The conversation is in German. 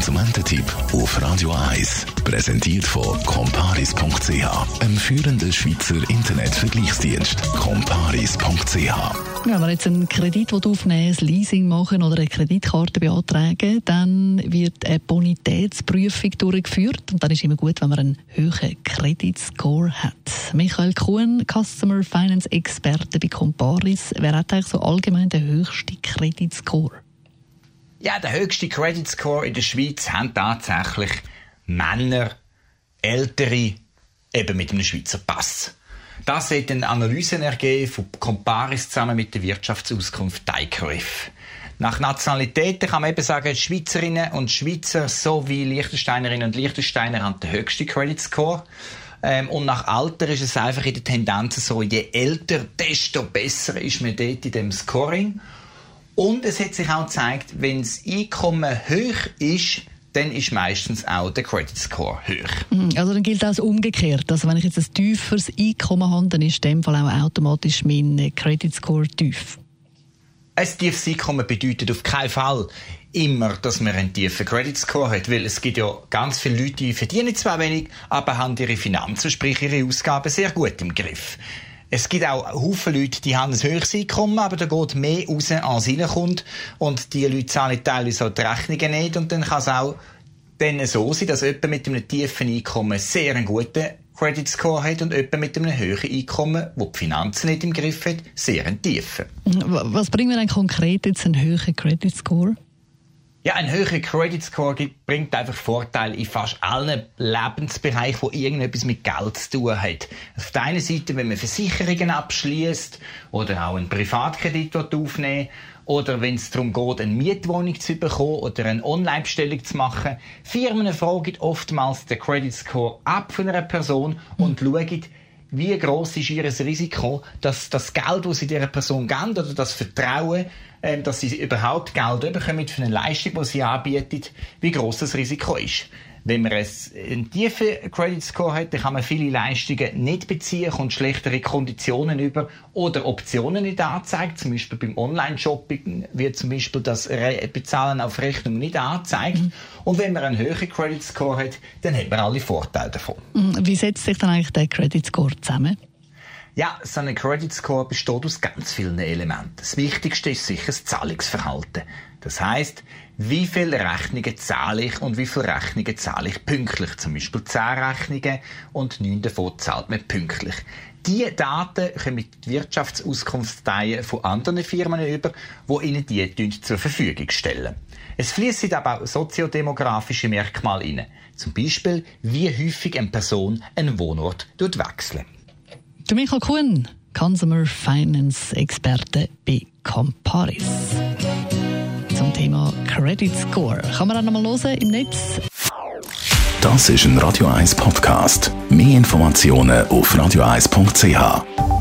Konsumententipp auf Radio 1 präsentiert von comparis.ch, einem führenden Schweizer Internetvergleichsdienst. comparis.ch wenn wir jetzt einen Kredit aufnehmen, ein Leasing machen oder eine Kreditkarte beantragen, dann wird eine Bonitätsprüfung durchgeführt und dann ist immer gut, wenn man einen hohen Kreditscore hat. Michael Kuhn, Customer Finance Experte bei Comparis, wer hat eigentlich so allgemein den höchsten Kreditscore? Ja, der höchste Kreditscore in der Schweiz haben tatsächlich Männer, Ältere, eben mit einem Schweizer Pass. Das hat eine Analyse ergeben von Comparis zusammen mit der Wirtschaftsauskunft DICRIF. Nach Nationalitäten kann man eben sagen, Schweizerinnen und Schweizer sowie Liechtensteinerinnen und Liechtensteiner haben den höchsten Credit Score. Ähm, und nach Alter ist es einfach in der Tendenz so, je älter, desto besser ist man dort in dem Scoring. Und es hat sich auch gezeigt, wenn das Einkommen hoch ist, dann ist meistens auch der Credit Score hoch. Mhm, also dann gilt das umgekehrt. Also wenn ich jetzt ein tieferes Einkommen habe, dann ist in dem Fall auch automatisch mein Credit Score tief. Ein tiefes Einkommen bedeutet auf keinen Fall immer, dass man einen tiefen Credit Score hat, weil es gibt ja ganz viele Leute, die verdienen zwar wenig, aber haben ihre Finanzen, sprich ihre Ausgaben sehr gut im Griff. Es gibt auch Haufen Leute, die haben ein höheres Einkommen, aber da geht mehr raus, als reinkommt. Und die Leute zahlen teilweise auch die Rechnungen nicht. Und dann kann es auch dann so sein, dass jemand mit einem tiefen Einkommen sehr einen guten Credit Score hat und jemand mit einem höheren Einkommen, der die Finanzen nicht im Griff hat, sehr einen tiefen. Was bringt mir denn konkret jetzt einen höheren Credit Score? Ja, ein höherer Credit Score bringt einfach Vorteile in fast allen Lebensbereichen, wo irgendetwas mit Geld zu tun hat. Auf der einen Seite, wenn man Versicherungen abschließt oder auch einen Privatkredit aufnehmen oder wenn es darum geht, eine Mietwohnung zu bekommen oder eine Online-Bestellung zu machen. Firmen fragen oftmals den Credit Score ab von einer Person und schauen, wie groß ist ihr Risiko, dass das Geld, das sie dieser Person geben oder das Vertrauen, ähm, dass sie überhaupt Geld bekommen für eine Leistung, die sie anbietet, wie groß das Risiko ist. Wenn man einen tiefen Credit Score hat, dann kann man viele Leistungen nicht beziehen, kommt schlechtere Konditionen über oder Optionen nicht angezeigt. Zum Beispiel beim Online-Shopping wird zum Beispiel das Bezahlen auf Rechnung nicht angezeigt. Mhm. Und wenn man einen höheren Credit Score hat, dann hat man alle Vorteile davon. Mhm. Wie setzt sich dann eigentlich der Credit Score zusammen? Ja, so ein Credit Score besteht aus ganz vielen Elementen. Das Wichtigste ist sicher das Zahlungsverhalten. Das heißt, wie viele Rechnungen zahle ich und wie viele Rechnungen zahle ich pünktlich. Zum Beispiel 10 Rechnungen und 9 davon zahlt man pünktlich. Diese Daten können die Wirtschaftsauskunftsteilen von anderen Firmen über, die ihnen die zur Verfügung stellen. Es fließen aber auch soziodemografische Merkmale ein. Zum Beispiel, wie häufig eine Person einen Wohnort wechselt. Der Michael Kuhn, Consumer Finance Experte bei Comparis. Zum Thema Credit Score. Kann man auch noch mal hören im Netz? Das ist ein Radio 1 Podcast. Mehr Informationen auf radio1.ch.